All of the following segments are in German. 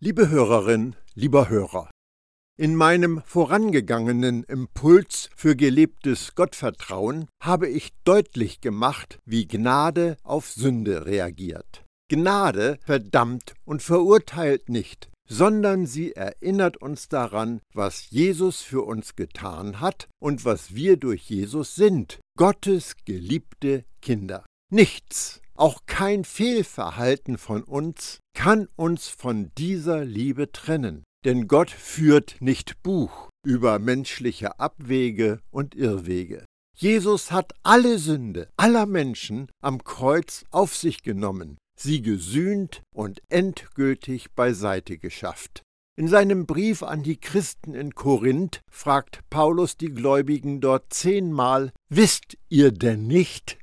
Liebe Hörerin, lieber Hörer, in meinem vorangegangenen Impuls für gelebtes Gottvertrauen habe ich deutlich gemacht, wie Gnade auf Sünde reagiert. Gnade verdammt und verurteilt nicht, sondern sie erinnert uns daran, was Jesus für uns getan hat und was wir durch Jesus sind, Gottes geliebte Kinder. Nichts auch kein Fehlverhalten von uns kann uns von dieser Liebe trennen, denn Gott führt nicht Buch über menschliche Abwege und Irrwege. Jesus hat alle Sünde aller Menschen am Kreuz auf sich genommen, sie gesühnt und endgültig beiseite geschafft. In seinem Brief an die Christen in Korinth fragt Paulus die Gläubigen dort zehnmal, Wisst ihr denn nicht,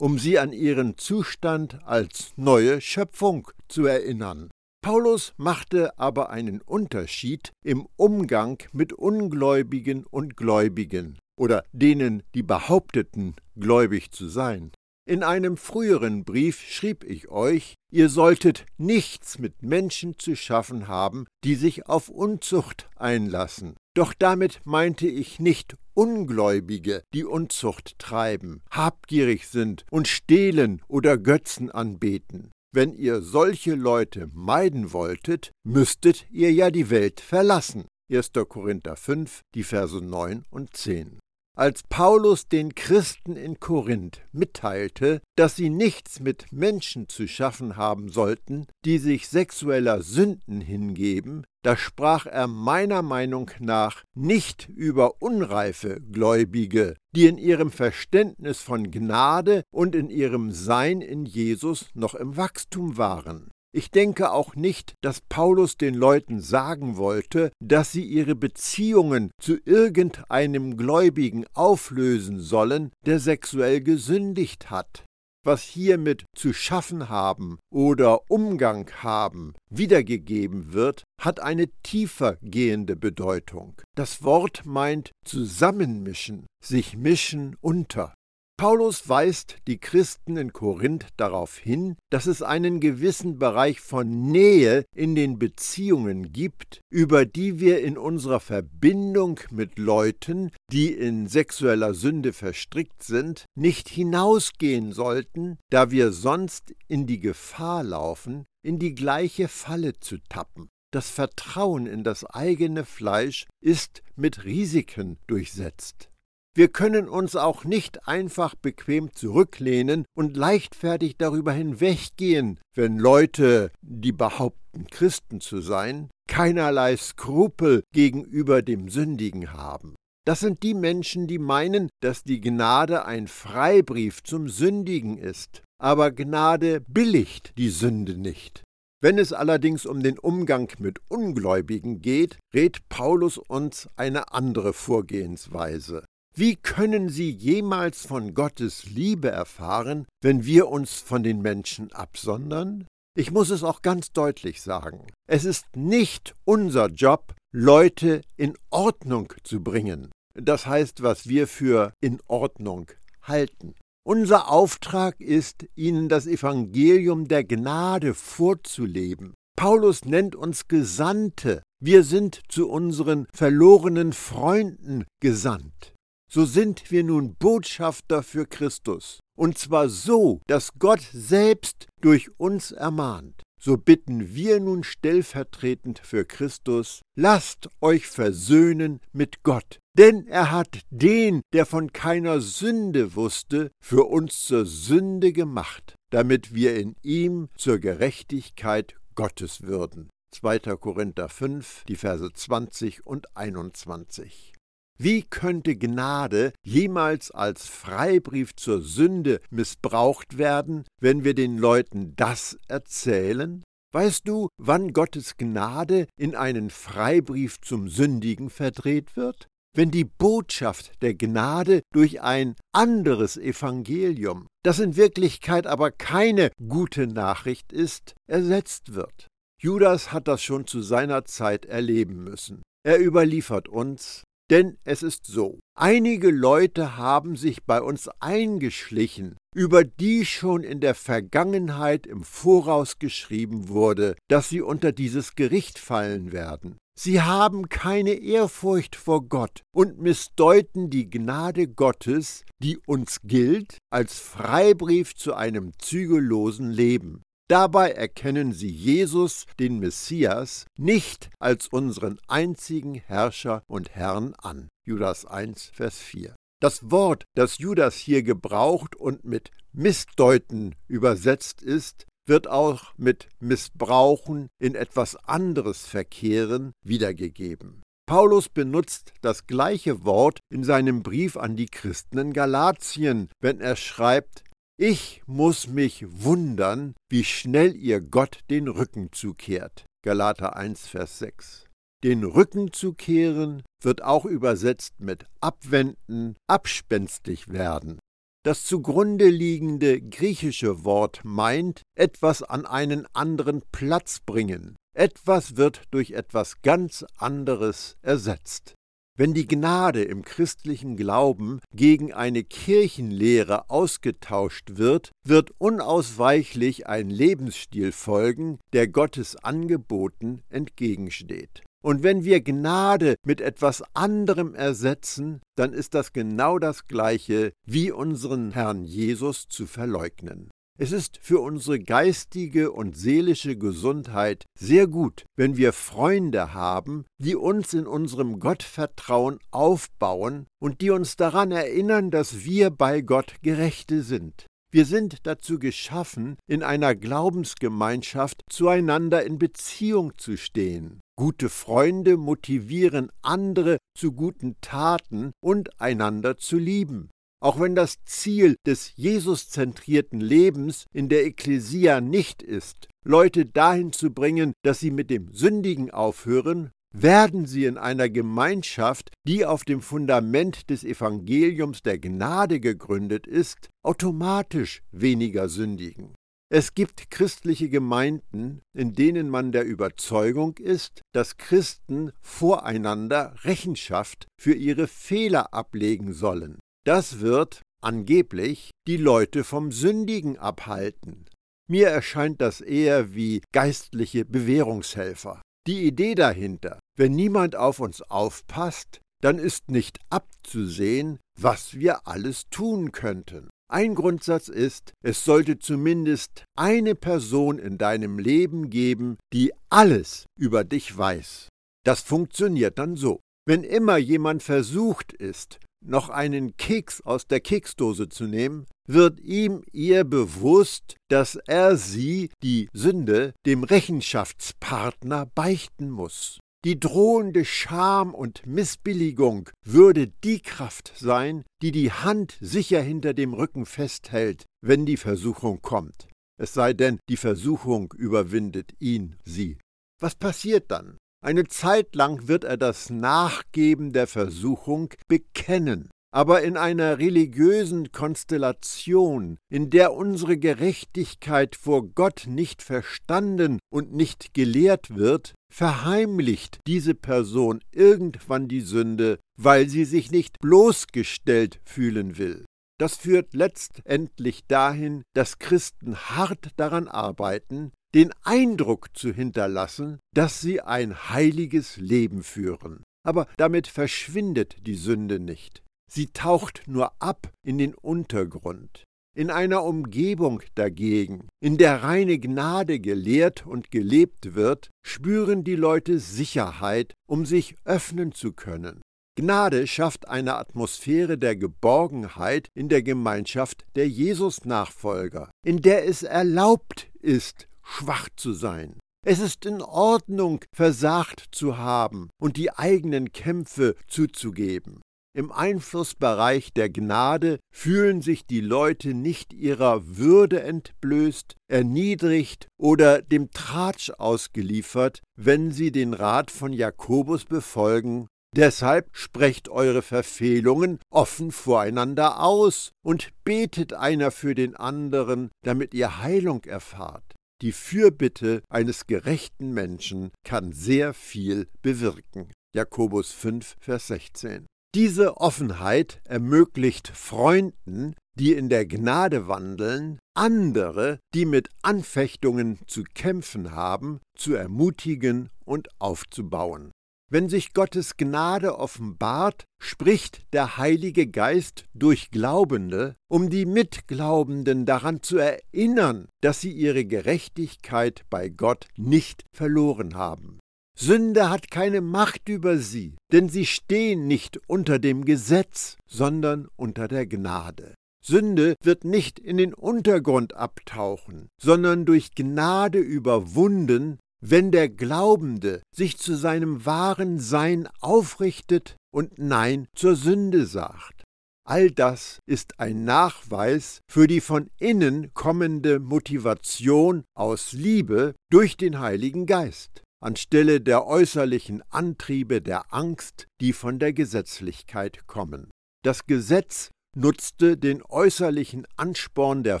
um sie an ihren Zustand als neue Schöpfung zu erinnern. Paulus machte aber einen Unterschied im Umgang mit Ungläubigen und Gläubigen oder denen, die behaupteten, gläubig zu sein. In einem früheren Brief schrieb ich euch, ihr solltet nichts mit Menschen zu schaffen haben, die sich auf Unzucht einlassen. Doch damit meinte ich nicht Ungläubige, die Unzucht treiben, habgierig sind und stehlen oder Götzen anbeten. Wenn ihr solche Leute meiden wolltet, müsstet ihr ja die Welt verlassen. 1. Korinther 5, die Verse 9 und 10 als Paulus den Christen in Korinth mitteilte, dass sie nichts mit Menschen zu schaffen haben sollten, die sich sexueller Sünden hingeben, da sprach er meiner Meinung nach nicht über unreife Gläubige, die in ihrem Verständnis von Gnade und in ihrem Sein in Jesus noch im Wachstum waren. Ich denke auch nicht, dass Paulus den Leuten sagen wollte, dass sie ihre Beziehungen zu irgendeinem Gläubigen auflösen sollen, der sexuell gesündigt hat. Was hiermit zu schaffen haben oder Umgang haben wiedergegeben wird, hat eine tiefer gehende Bedeutung. Das Wort meint zusammenmischen, sich mischen unter. Paulus weist die Christen in Korinth darauf hin, dass es einen gewissen Bereich von Nähe in den Beziehungen gibt, über die wir in unserer Verbindung mit Leuten, die in sexueller Sünde verstrickt sind, nicht hinausgehen sollten, da wir sonst in die Gefahr laufen, in die gleiche Falle zu tappen. Das Vertrauen in das eigene Fleisch ist mit Risiken durchsetzt. Wir können uns auch nicht einfach bequem zurücklehnen und leichtfertig darüber hinweggehen, wenn Leute, die behaupten, Christen zu sein, keinerlei Skrupel gegenüber dem Sündigen haben. Das sind die Menschen, die meinen, dass die Gnade ein Freibrief zum Sündigen ist. Aber Gnade billigt die Sünde nicht. Wenn es allerdings um den Umgang mit Ungläubigen geht, rät Paulus uns eine andere Vorgehensweise. Wie können sie jemals von Gottes Liebe erfahren, wenn wir uns von den Menschen absondern? Ich muss es auch ganz deutlich sagen. Es ist nicht unser Job, Leute in Ordnung zu bringen. Das heißt, was wir für in Ordnung halten. Unser Auftrag ist, ihnen das Evangelium der Gnade vorzuleben. Paulus nennt uns Gesandte. Wir sind zu unseren verlorenen Freunden gesandt so sind wir nun Botschafter für Christus, und zwar so, dass Gott selbst durch uns ermahnt. So bitten wir nun stellvertretend für Christus, lasst euch versöhnen mit Gott, denn er hat den, der von keiner Sünde wusste, für uns zur Sünde gemacht, damit wir in ihm zur Gerechtigkeit Gottes würden. 2. Korinther 5, die Verse 20 und 21. Wie könnte Gnade jemals als Freibrief zur Sünde missbraucht werden, wenn wir den Leuten das erzählen? Weißt du, wann Gottes Gnade in einen Freibrief zum Sündigen verdreht wird? Wenn die Botschaft der Gnade durch ein anderes Evangelium, das in Wirklichkeit aber keine gute Nachricht ist, ersetzt wird. Judas hat das schon zu seiner Zeit erleben müssen. Er überliefert uns, Denn es ist so, einige Leute haben sich bei uns eingeschlichen, über die schon in der Vergangenheit im Voraus geschrieben wurde, dass sie unter dieses Gericht fallen werden. Sie haben keine Ehrfurcht vor Gott und missdeuten die Gnade Gottes, die uns gilt, als Freibrief zu einem zügellosen Leben. Dabei erkennen sie Jesus, den Messias, nicht als unseren einzigen Herrscher und Herrn an. Judas 1, Vers 4. Das Wort, das Judas hier gebraucht und mit Missdeuten übersetzt ist, wird auch mit Missbrauchen in etwas anderes verkehren wiedergegeben. Paulus benutzt das gleiche Wort in seinem Brief an die Christen in Galatien, wenn er schreibt, ich muss mich wundern, wie schnell ihr Gott den Rücken zukehrt. Galater 1, Vers 6. Den Rücken zu kehren wird auch übersetzt mit abwenden, abspenstig werden. Das zugrunde liegende griechische Wort meint etwas an einen anderen Platz bringen. Etwas wird durch etwas ganz anderes ersetzt. Wenn die Gnade im christlichen Glauben gegen eine Kirchenlehre ausgetauscht wird, wird unausweichlich ein Lebensstil folgen, der Gottes Angeboten entgegensteht. Und wenn wir Gnade mit etwas anderem ersetzen, dann ist das genau das gleiche, wie unseren Herrn Jesus zu verleugnen. Es ist für unsere geistige und seelische Gesundheit sehr gut, wenn wir Freunde haben, die uns in unserem Gottvertrauen aufbauen und die uns daran erinnern, dass wir bei Gott Gerechte sind. Wir sind dazu geschaffen, in einer Glaubensgemeinschaft zueinander in Beziehung zu stehen. Gute Freunde motivieren andere zu guten Taten und einander zu lieben. Auch wenn das Ziel des Jesuszentrierten Lebens in der Ekklesia nicht ist, Leute dahin zu bringen, dass sie mit dem Sündigen aufhören, werden sie in einer Gemeinschaft, die auf dem Fundament des Evangeliums der Gnade gegründet ist, automatisch weniger sündigen. Es gibt christliche Gemeinden, in denen man der Überzeugung ist, dass Christen voreinander Rechenschaft für ihre Fehler ablegen sollen. Das wird angeblich die Leute vom Sündigen abhalten. Mir erscheint das eher wie geistliche Bewährungshelfer. Die Idee dahinter, wenn niemand auf uns aufpasst, dann ist nicht abzusehen, was wir alles tun könnten. Ein Grundsatz ist, es sollte zumindest eine Person in deinem Leben geben, die alles über dich weiß. Das funktioniert dann so. Wenn immer jemand versucht ist, noch einen Keks aus der Keksdose zu nehmen, wird ihm ihr bewusst, dass er sie, die Sünde, dem Rechenschaftspartner beichten muss. Die drohende Scham und Missbilligung würde die Kraft sein, die die Hand sicher hinter dem Rücken festhält, wenn die Versuchung kommt. Es sei denn, die Versuchung überwindet ihn, sie. Was passiert dann? Eine Zeit lang wird er das Nachgeben der Versuchung bekennen, aber in einer religiösen Konstellation, in der unsere Gerechtigkeit vor Gott nicht verstanden und nicht gelehrt wird, verheimlicht diese Person irgendwann die Sünde, weil sie sich nicht bloßgestellt fühlen will. Das führt letztendlich dahin, dass Christen hart daran arbeiten, den Eindruck zu hinterlassen, dass sie ein heiliges Leben führen. Aber damit verschwindet die Sünde nicht. Sie taucht nur ab in den Untergrund. In einer Umgebung dagegen, in der reine Gnade gelehrt und gelebt wird, spüren die Leute Sicherheit, um sich öffnen zu können. Gnade schafft eine Atmosphäre der Geborgenheit in der Gemeinschaft der Jesus-Nachfolger, in der es erlaubt ist, schwach zu sein. Es ist in Ordnung, versagt zu haben und die eigenen Kämpfe zuzugeben. Im Einflussbereich der Gnade fühlen sich die Leute nicht ihrer Würde entblößt, erniedrigt oder dem Tratsch ausgeliefert, wenn sie den Rat von Jakobus befolgen Deshalb sprecht eure Verfehlungen offen voreinander aus und betet einer für den anderen, damit ihr Heilung erfahrt. Die Fürbitte eines gerechten Menschen kann sehr viel bewirken. Jakobus 5, Vers 16. Diese Offenheit ermöglicht Freunden, die in der Gnade wandeln, andere, die mit Anfechtungen zu kämpfen haben, zu ermutigen und aufzubauen. Wenn sich Gottes Gnade offenbart, spricht der Heilige Geist durch Glaubende, um die Mitglaubenden daran zu erinnern, dass sie ihre Gerechtigkeit bei Gott nicht verloren haben. Sünde hat keine Macht über sie, denn sie stehen nicht unter dem Gesetz, sondern unter der Gnade. Sünde wird nicht in den Untergrund abtauchen, sondern durch Gnade überwunden, wenn der Glaubende sich zu seinem wahren Sein aufrichtet und Nein zur Sünde sagt. All das ist ein Nachweis für die von innen kommende Motivation aus Liebe durch den Heiligen Geist, anstelle der äußerlichen Antriebe der Angst, die von der Gesetzlichkeit kommen. Das Gesetz nutzte den äußerlichen Ansporn der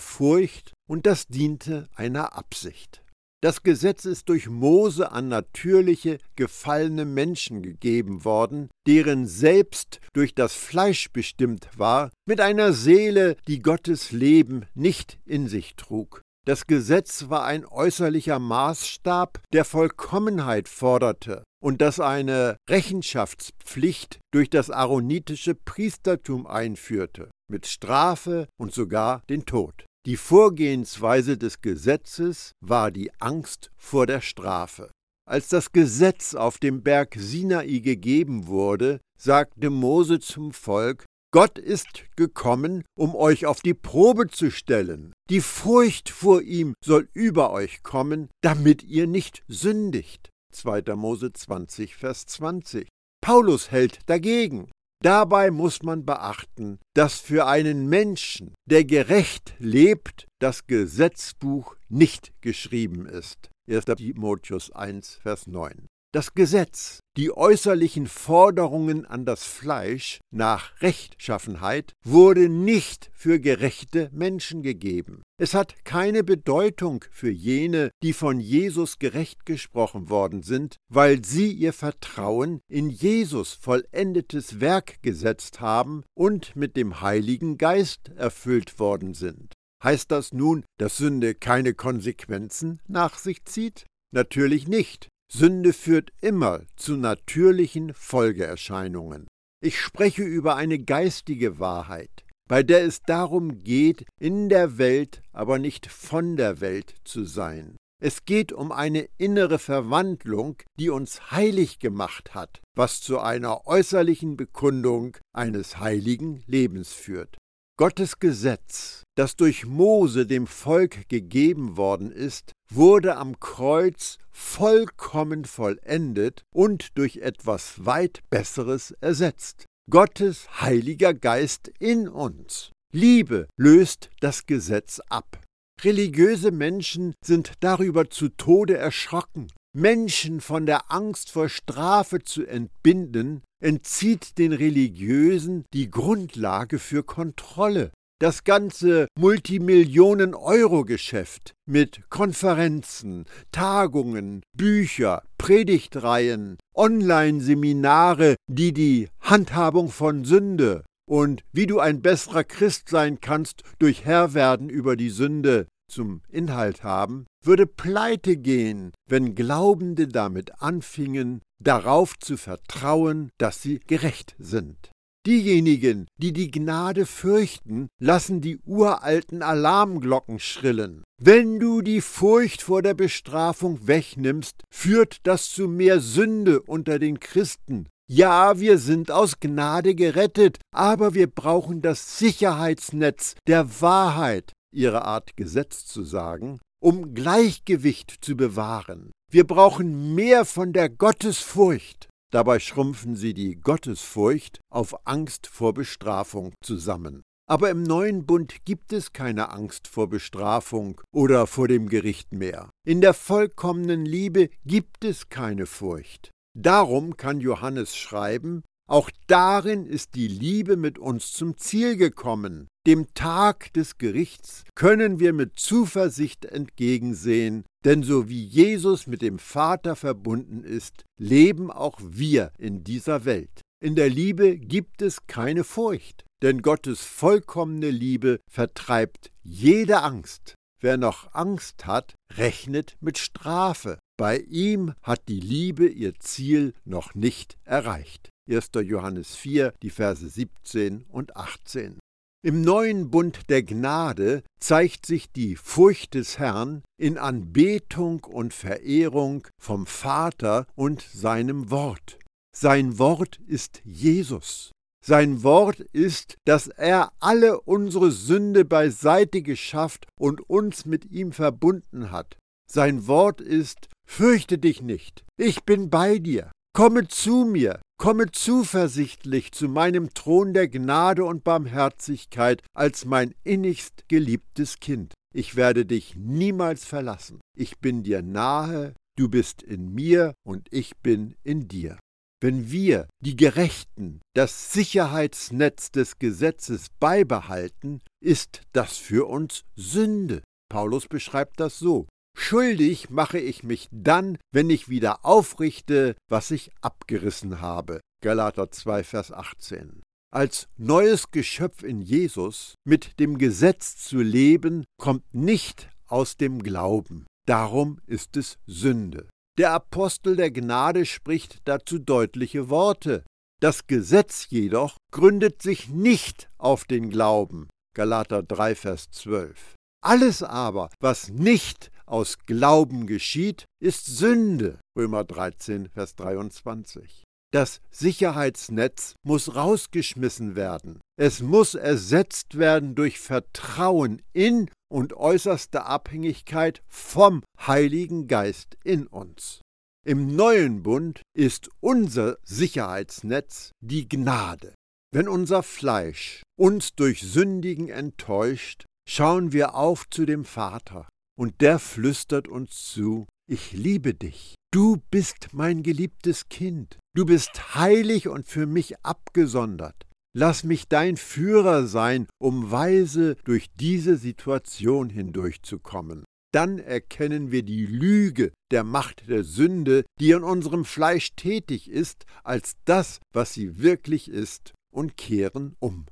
Furcht und das diente einer Absicht. Das Gesetz ist durch Mose an natürliche, gefallene Menschen gegeben worden, deren Selbst durch das Fleisch bestimmt war, mit einer Seele, die Gottes Leben nicht in sich trug. Das Gesetz war ein äußerlicher Maßstab, der Vollkommenheit forderte und das eine Rechenschaftspflicht durch das aaronitische Priestertum einführte, mit Strafe und sogar den Tod. Die Vorgehensweise des Gesetzes war die Angst vor der Strafe. Als das Gesetz auf dem Berg Sinai gegeben wurde, sagte Mose zum Volk, Gott ist gekommen, um euch auf die Probe zu stellen. Die Furcht vor ihm soll über euch kommen, damit ihr nicht sündigt. 2. Mose 20, Vers 20. Paulus hält dagegen. Dabei muss man beachten, dass für einen Menschen, der gerecht lebt, das Gesetzbuch nicht geschrieben ist. 1. Timotheus 1, Vers 9. Das Gesetz, die äußerlichen Forderungen an das Fleisch nach Rechtschaffenheit, wurde nicht für gerechte Menschen gegeben. Es hat keine Bedeutung für jene, die von Jesus gerecht gesprochen worden sind, weil sie ihr Vertrauen in Jesus vollendetes Werk gesetzt haben und mit dem Heiligen Geist erfüllt worden sind. Heißt das nun, dass Sünde keine Konsequenzen nach sich zieht? Natürlich nicht. Sünde führt immer zu natürlichen Folgeerscheinungen. Ich spreche über eine geistige Wahrheit, bei der es darum geht, in der Welt, aber nicht von der Welt zu sein. Es geht um eine innere Verwandlung, die uns heilig gemacht hat, was zu einer äußerlichen Bekundung eines heiligen Lebens führt. Gottes Gesetz, das durch Mose dem Volk gegeben worden ist, wurde am Kreuz vollkommen vollendet und durch etwas weit Besseres ersetzt. Gottes Heiliger Geist in uns. Liebe löst das Gesetz ab. Religiöse Menschen sind darüber zu Tode erschrocken. Menschen von der Angst vor Strafe zu entbinden, entzieht den Religiösen die Grundlage für Kontrolle. Das ganze Multimillionen-Euro-Geschäft mit Konferenzen, Tagungen, Bücher, Predigtreihen, Online-Seminare, die die Handhabung von Sünde und wie du ein besserer Christ sein kannst durch Herrwerden über die Sünde zum Inhalt haben, würde pleite gehen, wenn Glaubende damit anfingen, darauf zu vertrauen, dass sie gerecht sind. Diejenigen, die die Gnade fürchten, lassen die uralten Alarmglocken schrillen. Wenn du die Furcht vor der Bestrafung wegnimmst, führt das zu mehr Sünde unter den Christen. Ja, wir sind aus Gnade gerettet, aber wir brauchen das Sicherheitsnetz der Wahrheit, ihre Art Gesetz zu sagen, um Gleichgewicht zu bewahren. Wir brauchen mehr von der Gottesfurcht. Dabei schrumpfen sie die Gottesfurcht auf Angst vor Bestrafung zusammen. Aber im neuen Bund gibt es keine Angst vor Bestrafung oder vor dem Gericht mehr. In der vollkommenen Liebe gibt es keine Furcht. Darum kann Johannes schreiben, auch darin ist die Liebe mit uns zum Ziel gekommen. Dem Tag des Gerichts können wir mit Zuversicht entgegensehen, Denn so wie Jesus mit dem Vater verbunden ist, leben auch wir in dieser Welt. In der Liebe gibt es keine Furcht, denn Gottes vollkommene Liebe vertreibt jede Angst. Wer noch Angst hat, rechnet mit Strafe. Bei ihm hat die Liebe ihr Ziel noch nicht erreicht. 1. Johannes 4, die Verse 17 und 18. Im neuen Bund der Gnade zeigt sich die Furcht des Herrn in Anbetung und Verehrung vom Vater und seinem Wort. Sein Wort ist Jesus. Sein Wort ist, dass er alle unsere Sünde beiseite geschafft und uns mit ihm verbunden hat. Sein Wort ist, fürchte dich nicht, ich bin bei dir. Komme zu mir, komme zuversichtlich zu meinem Thron der Gnade und Barmherzigkeit als mein innigst geliebtes Kind. Ich werde dich niemals verlassen. Ich bin dir nahe, du bist in mir und ich bin in dir. Wenn wir, die Gerechten, das Sicherheitsnetz des Gesetzes beibehalten, ist das für uns Sünde. Paulus beschreibt das so. Schuldig mache ich mich dann, wenn ich wieder aufrichte, was ich abgerissen habe. Galater 2, Vers 18. Als neues Geschöpf in Jesus mit dem Gesetz zu leben, kommt nicht aus dem Glauben. Darum ist es Sünde. Der Apostel der Gnade spricht dazu deutliche Worte. Das Gesetz jedoch gründet sich nicht auf den Glauben. Galater 3, Vers 12. Alles aber, was nicht aus Glauben geschieht, ist Sünde. Römer 13, Vers 23. Das Sicherheitsnetz muss rausgeschmissen werden. Es muss ersetzt werden durch Vertrauen in und äußerste Abhängigkeit vom Heiligen Geist in uns. Im neuen Bund ist unser Sicherheitsnetz die Gnade. Wenn unser Fleisch uns durch Sündigen enttäuscht, schauen wir auf zu dem Vater, und der flüstert uns zu, ich liebe dich, du bist mein geliebtes Kind, du bist heilig und für mich abgesondert. Lass mich dein Führer sein, um weise durch diese Situation hindurchzukommen. Dann erkennen wir die Lüge der Macht der Sünde, die in unserem Fleisch tätig ist, als das, was sie wirklich ist, und kehren um.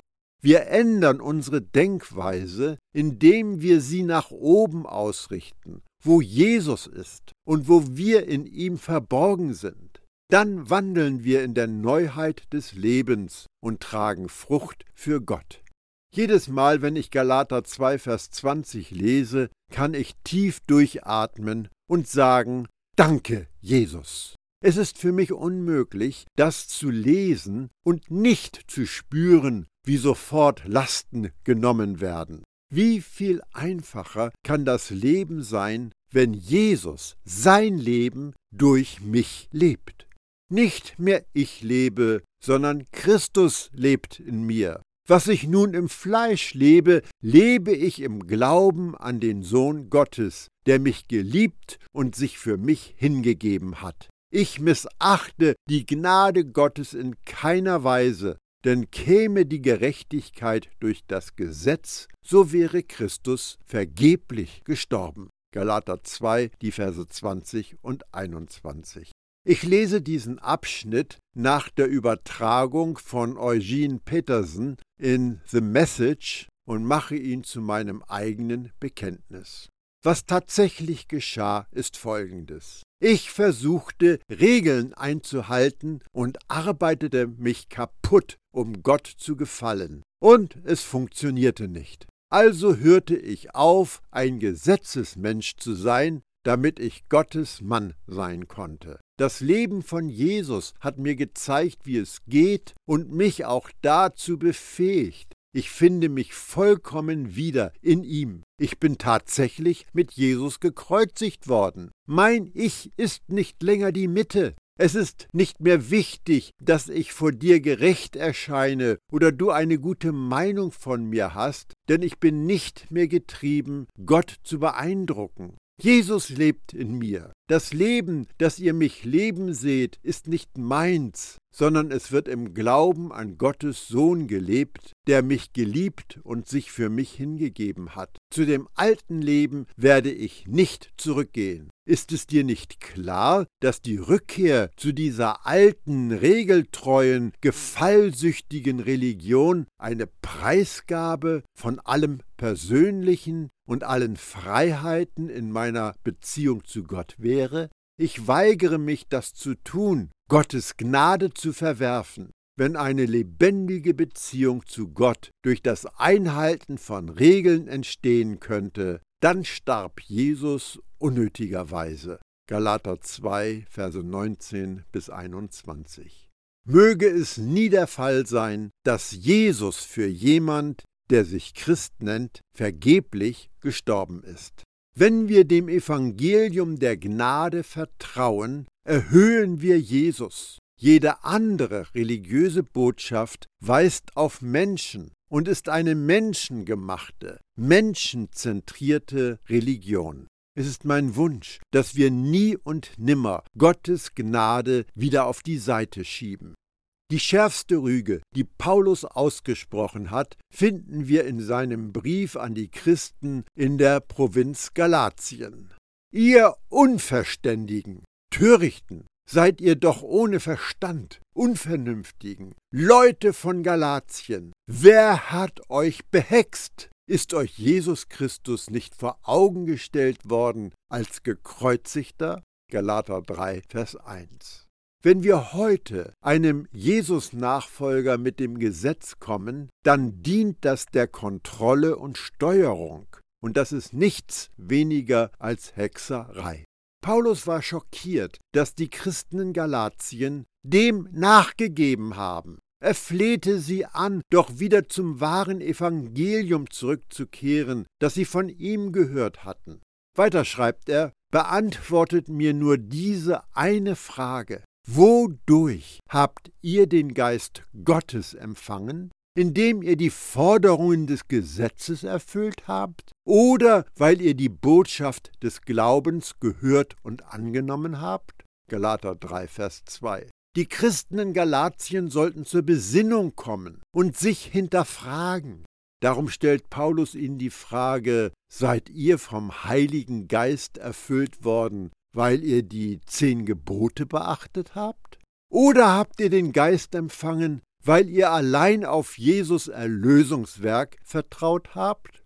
Wir ändern unsere Denkweise, indem wir sie nach oben ausrichten, wo Jesus ist und wo wir in ihm verborgen sind. Dann wandeln wir in der Neuheit des Lebens und tragen Frucht für Gott. Jedes Mal, wenn ich Galater 2, Vers 20 lese, kann ich tief durchatmen und sagen, Danke, Jesus. Es ist für mich unmöglich, das zu lesen und nicht zu spüren, wie sofort Lasten genommen werden. Wie viel einfacher kann das Leben sein, wenn Jesus sein Leben durch mich lebt. Nicht mehr ich lebe, sondern Christus lebt in mir. Was ich nun im Fleisch lebe, lebe ich im Glauben an den Sohn Gottes, der mich geliebt und sich für mich hingegeben hat. Ich missachte die Gnade Gottes in keiner Weise, denn käme die Gerechtigkeit durch das Gesetz, so wäre Christus vergeblich gestorben. Galater 2, die Verse 20 und 21. Ich lese diesen Abschnitt nach der Übertragung von Eugene Peterson in The Message und mache ihn zu meinem eigenen Bekenntnis. Was tatsächlich geschah, ist Folgendes. Ich versuchte Regeln einzuhalten und arbeitete mich kaputt, um Gott zu gefallen. Und es funktionierte nicht. Also hörte ich auf, ein Gesetzesmensch zu sein, damit ich Gottes Mann sein konnte. Das Leben von Jesus hat mir gezeigt, wie es geht und mich auch dazu befähigt, ich finde mich vollkommen wieder in ihm. Ich bin tatsächlich mit Jesus gekreuzigt worden. Mein Ich ist nicht länger die Mitte. Es ist nicht mehr wichtig, dass ich vor dir gerecht erscheine oder du eine gute Meinung von mir hast, denn ich bin nicht mehr getrieben, Gott zu beeindrucken. Jesus lebt in mir. Das Leben, das ihr mich leben seht, ist nicht meins, sondern es wird im Glauben an Gottes Sohn gelebt, der mich geliebt und sich für mich hingegeben hat. Zu dem alten Leben werde ich nicht zurückgehen. Ist es dir nicht klar, dass die Rückkehr zu dieser alten, regeltreuen, gefallsüchtigen Religion eine Preisgabe von allem Persönlichen und allen Freiheiten in meiner Beziehung zu Gott wäre? Ich weigere mich, das zu tun, Gottes Gnade zu verwerfen. Wenn eine lebendige Beziehung zu Gott durch das Einhalten von Regeln entstehen könnte, dann starb Jesus unnötigerweise. Galater 2, Verse 19 bis 21. Möge es nie der Fall sein, dass Jesus für jemand, der sich Christ nennt, vergeblich gestorben ist. Wenn wir dem Evangelium der Gnade vertrauen, erhöhen wir Jesus. Jede andere religiöse Botschaft weist auf Menschen, und ist eine menschengemachte, menschenzentrierte Religion. Es ist mein Wunsch, dass wir nie und nimmer Gottes Gnade wieder auf die Seite schieben. Die schärfste Rüge, die Paulus ausgesprochen hat, finden wir in seinem Brief an die Christen in der Provinz Galatien. Ihr Unverständigen, Törichten, seid ihr doch ohne Verstand, Unvernünftigen, Leute von Galatien. Wer hat euch behext? Ist euch Jesus Christus nicht vor Augen gestellt worden als gekreuzigter? Galater 3, Vers 1. Wenn wir heute einem Jesus-Nachfolger mit dem Gesetz kommen, dann dient das der Kontrolle und Steuerung, und das ist nichts weniger als Hexerei. Paulus war schockiert, dass die Christen in Galatien dem nachgegeben haben. Er flehte sie an, doch wieder zum wahren Evangelium zurückzukehren, das sie von ihm gehört hatten. Weiter schreibt er, beantwortet mir nur diese eine Frage. Wodurch habt ihr den Geist Gottes empfangen? indem ihr die Forderungen des Gesetzes erfüllt habt oder weil ihr die Botschaft des Glaubens gehört und angenommen habt? Galater 3, Vers 2. Die Christen in Galatien sollten zur Besinnung kommen und sich hinterfragen. Darum stellt Paulus ihnen die Frage, seid ihr vom Heiligen Geist erfüllt worden, weil ihr die zehn Gebote beachtet habt? Oder habt ihr den Geist empfangen, weil ihr allein auf Jesus Erlösungswerk vertraut habt?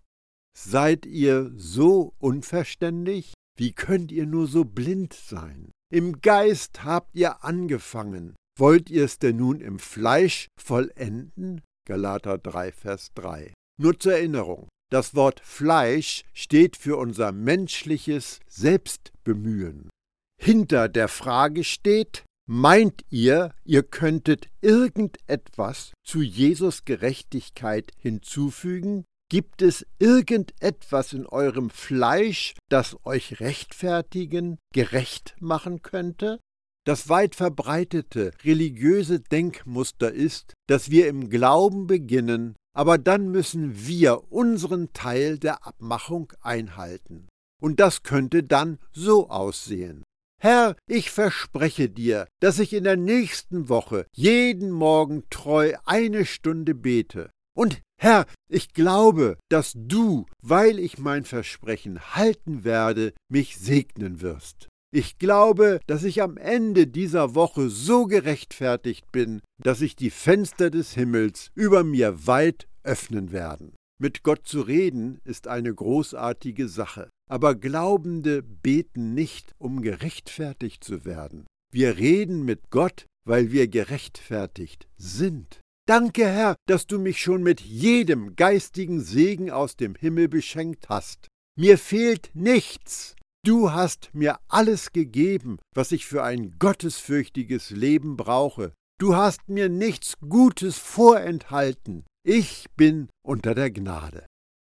Seid ihr so unverständig? Wie könnt ihr nur so blind sein? Im Geist habt ihr angefangen. Wollt ihr es denn nun im Fleisch vollenden? Galater 3, Vers 3. Nur zur Erinnerung, das Wort Fleisch steht für unser menschliches Selbstbemühen. Hinter der Frage steht, Meint ihr, ihr könntet irgendetwas zu Jesus Gerechtigkeit hinzufügen? Gibt es irgendetwas in eurem Fleisch, das euch rechtfertigen, gerecht machen könnte? Das weit verbreitete religiöse Denkmuster ist, dass wir im Glauben beginnen, aber dann müssen wir unseren Teil der Abmachung einhalten. Und das könnte dann so aussehen. Herr, ich verspreche dir, dass ich in der nächsten Woche jeden Morgen treu eine Stunde bete. Und Herr, ich glaube, dass du, weil ich mein Versprechen halten werde, mich segnen wirst. Ich glaube, dass ich am Ende dieser Woche so gerechtfertigt bin, dass sich die Fenster des Himmels über mir weit öffnen werden. Mit Gott zu reden ist eine großartige Sache. Aber Glaubende beten nicht, um gerechtfertigt zu werden. Wir reden mit Gott, weil wir gerechtfertigt sind. Danke, Herr, dass du mich schon mit jedem geistigen Segen aus dem Himmel beschenkt hast. Mir fehlt nichts. Du hast mir alles gegeben, was ich für ein gottesfürchtiges Leben brauche. Du hast mir nichts Gutes vorenthalten. Ich bin unter der Gnade.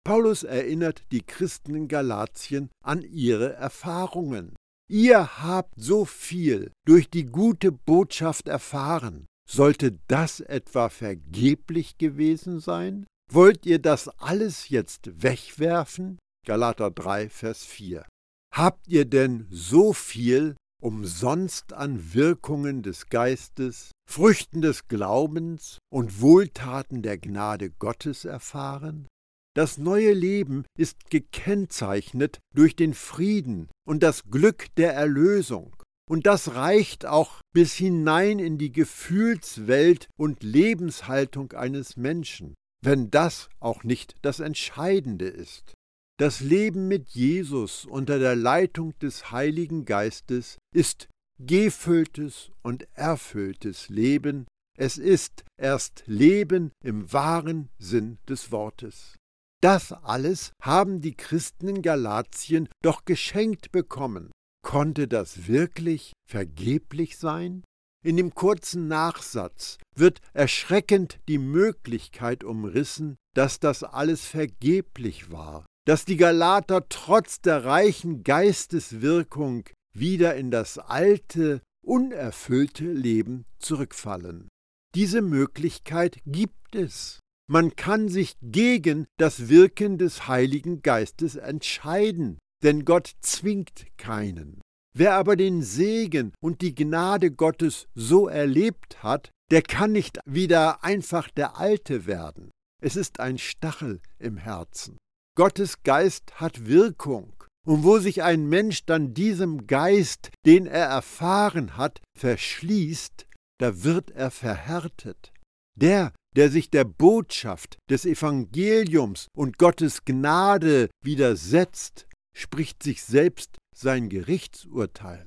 Paulus erinnert die Christen in Galatien an ihre Erfahrungen. Ihr habt so viel durch die gute Botschaft erfahren. Sollte das etwa vergeblich gewesen sein? Wollt ihr das alles jetzt wegwerfen? Galater 3, Vers 4. Habt ihr denn so viel umsonst an Wirkungen des Geistes, Früchten des Glaubens und Wohltaten der Gnade Gottes erfahren? Das neue Leben ist gekennzeichnet durch den Frieden und das Glück der Erlösung. Und das reicht auch bis hinein in die Gefühlswelt und Lebenshaltung eines Menschen, wenn das auch nicht das Entscheidende ist. Das Leben mit Jesus unter der Leitung des Heiligen Geistes ist gefülltes und erfülltes Leben, es ist erst Leben im wahren Sinn des Wortes. Das alles haben die Christen in Galatien doch geschenkt bekommen. Konnte das wirklich vergeblich sein? In dem kurzen Nachsatz wird erschreckend die Möglichkeit umrissen, dass das alles vergeblich war, dass die Galater trotz der reichen Geisteswirkung wieder in das alte, unerfüllte Leben zurückfallen. Diese Möglichkeit gibt es. Man kann sich gegen das Wirken des Heiligen Geistes entscheiden, denn Gott zwingt keinen. Wer aber den Segen und die Gnade Gottes so erlebt hat, der kann nicht wieder einfach der Alte werden. Es ist ein Stachel im Herzen. Gottes Geist hat Wirkung. Und wo sich ein Mensch dann diesem Geist, den er erfahren hat, verschließt, da wird er verhärtet. Der, der sich der Botschaft des Evangeliums und Gottes Gnade widersetzt, spricht sich selbst sein Gerichtsurteil.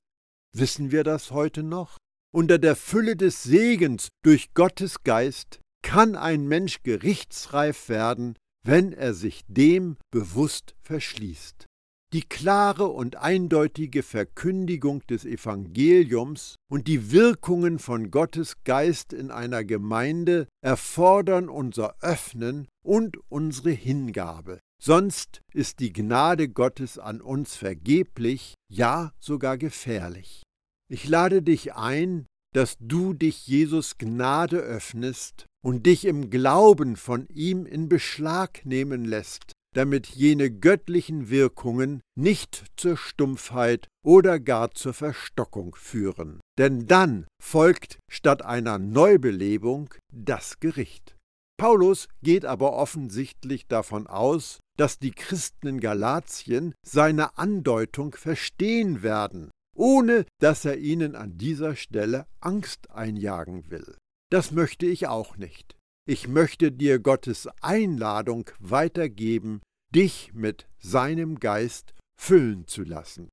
Wissen wir das heute noch? Unter der Fülle des Segens durch Gottes Geist kann ein Mensch gerichtsreif werden, wenn er sich dem bewusst verschließt. Die klare und eindeutige Verkündigung des Evangeliums und die Wirkungen von Gottes Geist in einer Gemeinde erfordern unser Öffnen und unsere Hingabe. Sonst ist die Gnade Gottes an uns vergeblich, ja sogar gefährlich. Ich lade dich ein, dass du dich Jesus Gnade öffnest und dich im Glauben von ihm in Beschlag nehmen lässt, damit jene göttlichen Wirkungen nicht zur Stumpfheit oder gar zur Verstockung führen. Denn dann folgt statt einer Neubelebung das Gericht. Paulus geht aber offensichtlich davon aus, dass die Christen in Galatien seine Andeutung verstehen werden, ohne dass er ihnen an dieser Stelle Angst einjagen will. Das möchte ich auch nicht. Ich möchte dir Gottes Einladung weitergeben, dich mit seinem Geist füllen zu lassen.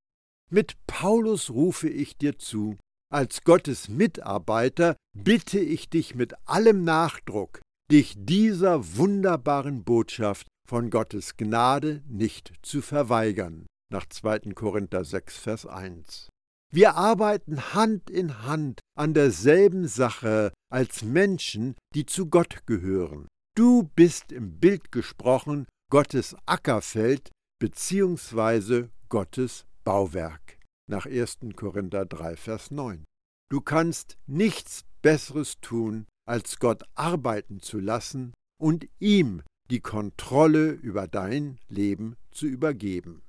Mit Paulus rufe ich dir zu, als Gottes Mitarbeiter bitte ich dich mit allem Nachdruck, dich dieser wunderbaren Botschaft von Gottes Gnade nicht zu verweigern. Nach 2. Korinther 6, Vers 1. Wir arbeiten Hand in Hand an derselben Sache als Menschen, die zu Gott gehören. Du bist im Bild gesprochen Gottes Ackerfeld bzw. Gottes Bauwerk. Nach 1. Korinther 3, Vers 9. Du kannst nichts Besseres tun, als Gott arbeiten zu lassen und ihm die Kontrolle über dein Leben zu übergeben.